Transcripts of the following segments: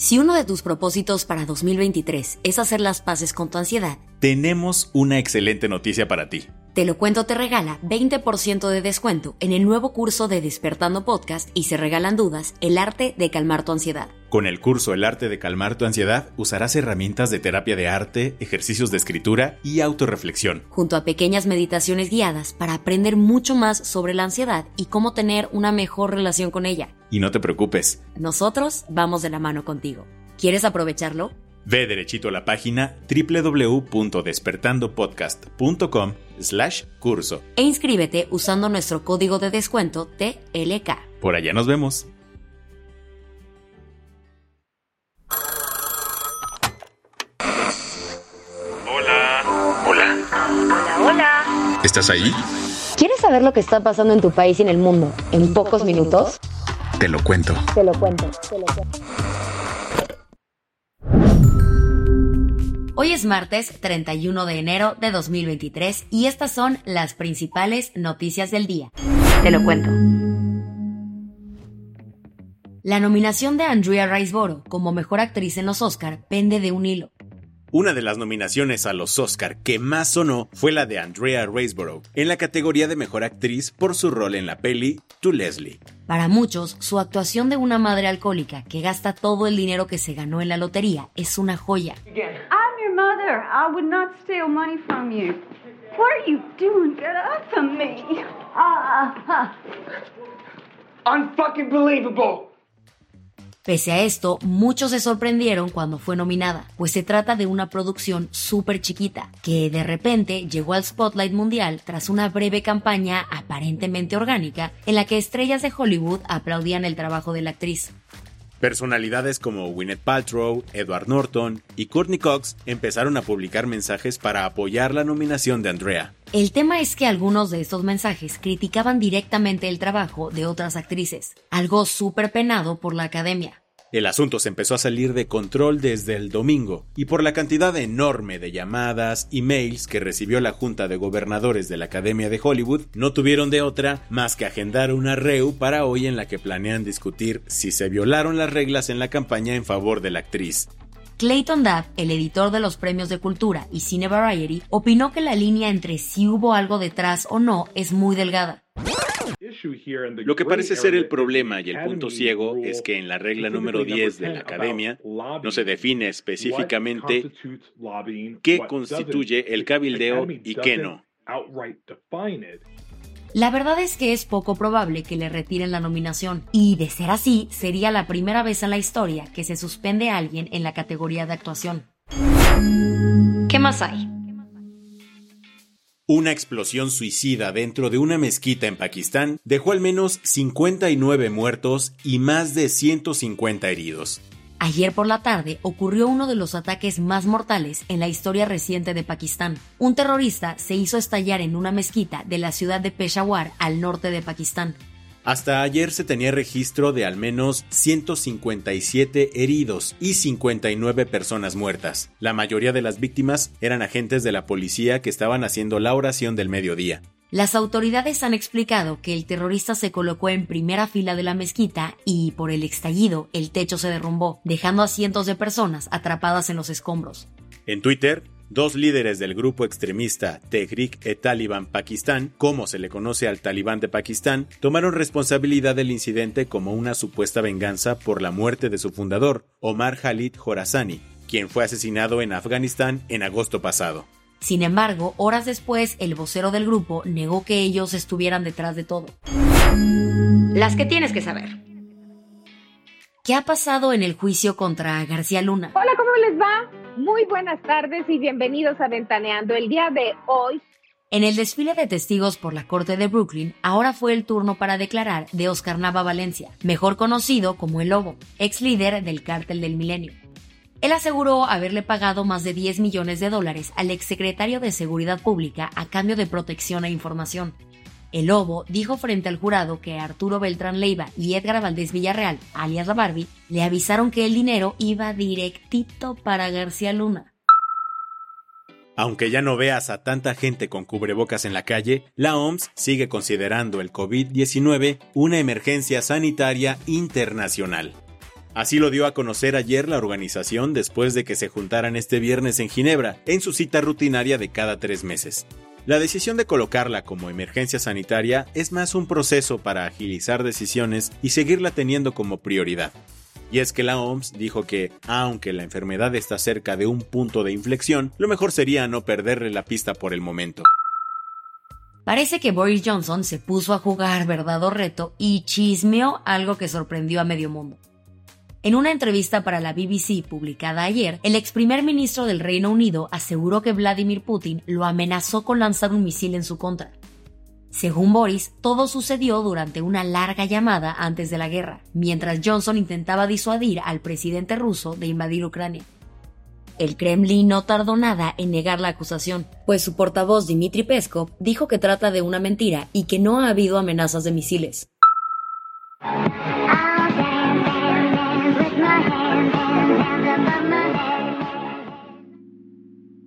Si uno de tus propósitos para 2023 es hacer las paces con tu ansiedad, Tenemos una excelente noticia para ti. Te lo cuento te regala 20% de descuento en el nuevo curso de Despertando Podcast y se regalan dudas, el arte de calmar tu ansiedad. Con el curso El arte de calmar tu ansiedad, usarás herramientas de terapia de arte, ejercicios de escritura y autorreflexión. junto a pequeñas meditaciones guiadas para aprender mucho más sobre la ansiedad y cómo tener una mejor relación con ella. Y no te preocupes, Nosotros vamos de la mano contigo. ¿Quieres aprovecharlo? ve derechito a la página www.despertandopodcast.com slash curso. E inscríbete usando nuestro código de descuento TLK. Por allá nos vemos. ¿Estás ahí? ¿Quieres saber lo que está pasando en tu país y en el mundo en pocos minutos? Te lo cuento. Te lo cuento. Te lo cuento. Hoy es martes 31 de enero de 2023 y estas son las principales noticias del día. Te lo cuento. La nominación de Andrea Riseborough como mejor actriz en los Oscar pende de un hilo. Una de las nominaciones a los Oscar que más sonó fue la de Andrea Riseborough en la categoría de mejor actriz por su rol en la peli To Leslie. Para muchos, su actuación de una madre alcohólica que gasta todo el dinero que se ganó en la lotería es una joya. Mother. I would not steal money from you. What are you doing? Get off of me. Ah, Unfucking believable. Pese a esto, muchos se sorprendieron cuando fue nominada, pues se trata de una producción súper chiquita, que de repente llegó al spotlight mundial tras una breve campaña aparentemente orgánica en la que estrellas de Hollywood aplaudían el trabajo de la actriz. Personalidades como Gwyneth Paltrow, Edward Norton y Courtney Cox empezaron a publicar mensajes para apoyar la nominación de Andrea. El tema es que algunos de estos mensajes criticaban directamente el trabajo de otras actrices, algo súper penado por la academia. El asunto se empezó a salir de control desde el domingo, y por la cantidad enorme de llamadas y mails que recibió la Junta de Gobernadores de la Academia de Hollywood, no tuvieron de otra más que agendar una REU para hoy en la que planean discutir si se violaron las reglas en la campaña en favor de la actriz. Clayton Dabb, el editor de los premios de cultura y Cine Variety, opinó que la línea entre si hubo algo detrás o no es muy delgada. Lo que parece ser el problema y el punto ciego es que en la regla número 10 de la Academia no se define específicamente qué constituye el cabildeo y qué no. La verdad es que es poco probable que le retiren la nominación, y de ser así, sería la primera vez en la historia que se suspende a alguien en la categoría de actuación. ¿Qué más hay? Una explosión suicida dentro de una mezquita en Pakistán dejó al menos 59 muertos y más de 150 heridos. Ayer por la tarde ocurrió uno de los ataques más mortales en la historia reciente de Pakistán. Un terrorista se hizo estallar en una mezquita de la ciudad de Peshawar, al norte de Pakistán. Hasta ayer se tenía registro de al menos 157 heridos y 59 personas muertas. La mayoría de las víctimas eran agentes de la policía que estaban haciendo la oración del mediodía. Las autoridades han explicado que el terrorista se colocó en primera fila de la mezquita y, por el estallido, el techo se derrumbó, dejando a cientos de personas atrapadas en los escombros. En Twitter, dos líderes del grupo extremista Tehrik-e-Taliban Pakistán, como se le conoce al Talibán de Pakistán, tomaron responsabilidad del incidente como una supuesta venganza por la muerte de su fundador, Omar Khalid Khorazani, quien fue asesinado en Afganistán en agosto pasado. Sin embargo, horas después, el vocero del grupo negó que ellos estuvieran detrás de todo. Las que tienes que saber. ¿Qué ha pasado en el juicio contra García Luna? Hola, ¿cómo les va? Muy buenas tardes y bienvenidos a Ventaneando. El día de hoy En el desfile de testigos por la Corte de Brooklyn, ahora fue el turno para declarar de Oscar Nava Valencia, mejor conocido como El Lobo, ex líder del Cártel del Milenio. Él aseguró haberle pagado más de 10 millones de dólares al exsecretario de Seguridad Pública a cambio de protección e información. El Lobo dijo frente al jurado que Arturo Beltrán Leiva y Edgar Valdés Villarreal, alias la Barbie, le avisaron que el dinero iba directito para García Luna. Aunque ya no veas a tanta gente con cubrebocas en la calle, la OMS sigue considerando el COVID-19 una emergencia sanitaria internacional. Así lo dio a conocer ayer la organización después de que se juntaran este viernes en Ginebra, en su cita rutinaria de cada tres meses. La decisión de colocarla como emergencia sanitaria es más un proceso para agilizar decisiones y seguirla teniendo como prioridad. Y es que la OMS dijo que, aunque la enfermedad está cerca de un punto de inflexión, lo mejor sería no perderle la pista por el momento. Parece que Boris Johnson se puso a jugar verdad o reto y chismeó algo que sorprendió a medio mundo. En una entrevista para la BBC publicada ayer, el ex primer ministro del Reino Unido aseguró que Vladimir Putin lo amenazó con lanzar un misil en su contra. Según Boris, todo sucedió durante una larga llamada antes de la guerra, mientras Johnson intentaba disuadir al presidente ruso de invadir Ucrania. El Kremlin no tardó nada en negar la acusación, pues su portavoz Dmitry Peskov dijo que trata de una mentira y que no ha habido amenazas de misiles.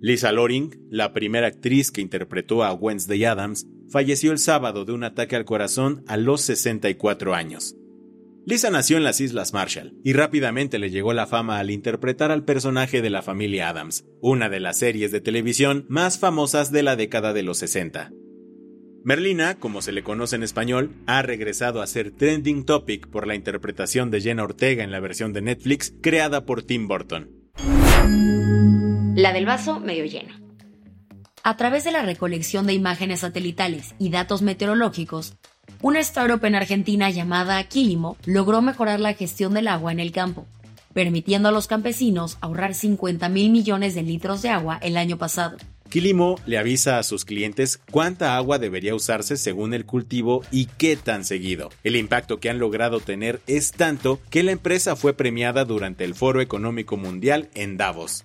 Lisa Loring, la primera actriz que interpretó a Wednesday Adams, falleció el sábado de un ataque al corazón a los 64 años. Lisa nació en las Islas Marshall y rápidamente le llegó la fama al interpretar al personaje de la familia Adams, una de las series de televisión más famosas de la década de los 60. Merlina, como se le conoce en español, ha regresado a ser trending topic por la interpretación de Jenna Ortega en la versión de Netflix creada por Tim Burton. La del vaso medio lleno. A través de la recolección de imágenes satelitales y datos meteorológicos, una startup en Argentina llamada Quilimo logró mejorar la gestión del agua en el campo, permitiendo a los campesinos ahorrar 50 mil millones de litros de agua el año pasado. Quilimo le avisa a sus clientes cuánta agua debería usarse según el cultivo y qué tan seguido. El impacto que han logrado tener es tanto que la empresa fue premiada durante el Foro Económico Mundial en Davos.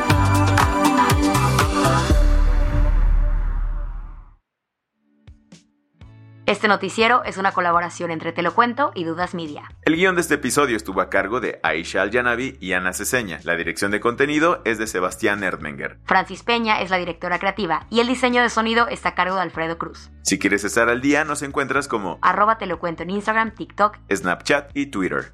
Este noticiero es una colaboración entre Te lo cuento y Dudas Media. El guion de este episodio estuvo a cargo de Aisha Al-Janabi y Ana Ceseña. La dirección de contenido es de Sebastián Erdmenger. Francis Peña es la directora creativa y el diseño de sonido está a cargo de Alfredo Cruz. Si quieres estar al día, nos encuentras como arroba Te lo cuento en Instagram, TikTok, Snapchat y Twitter.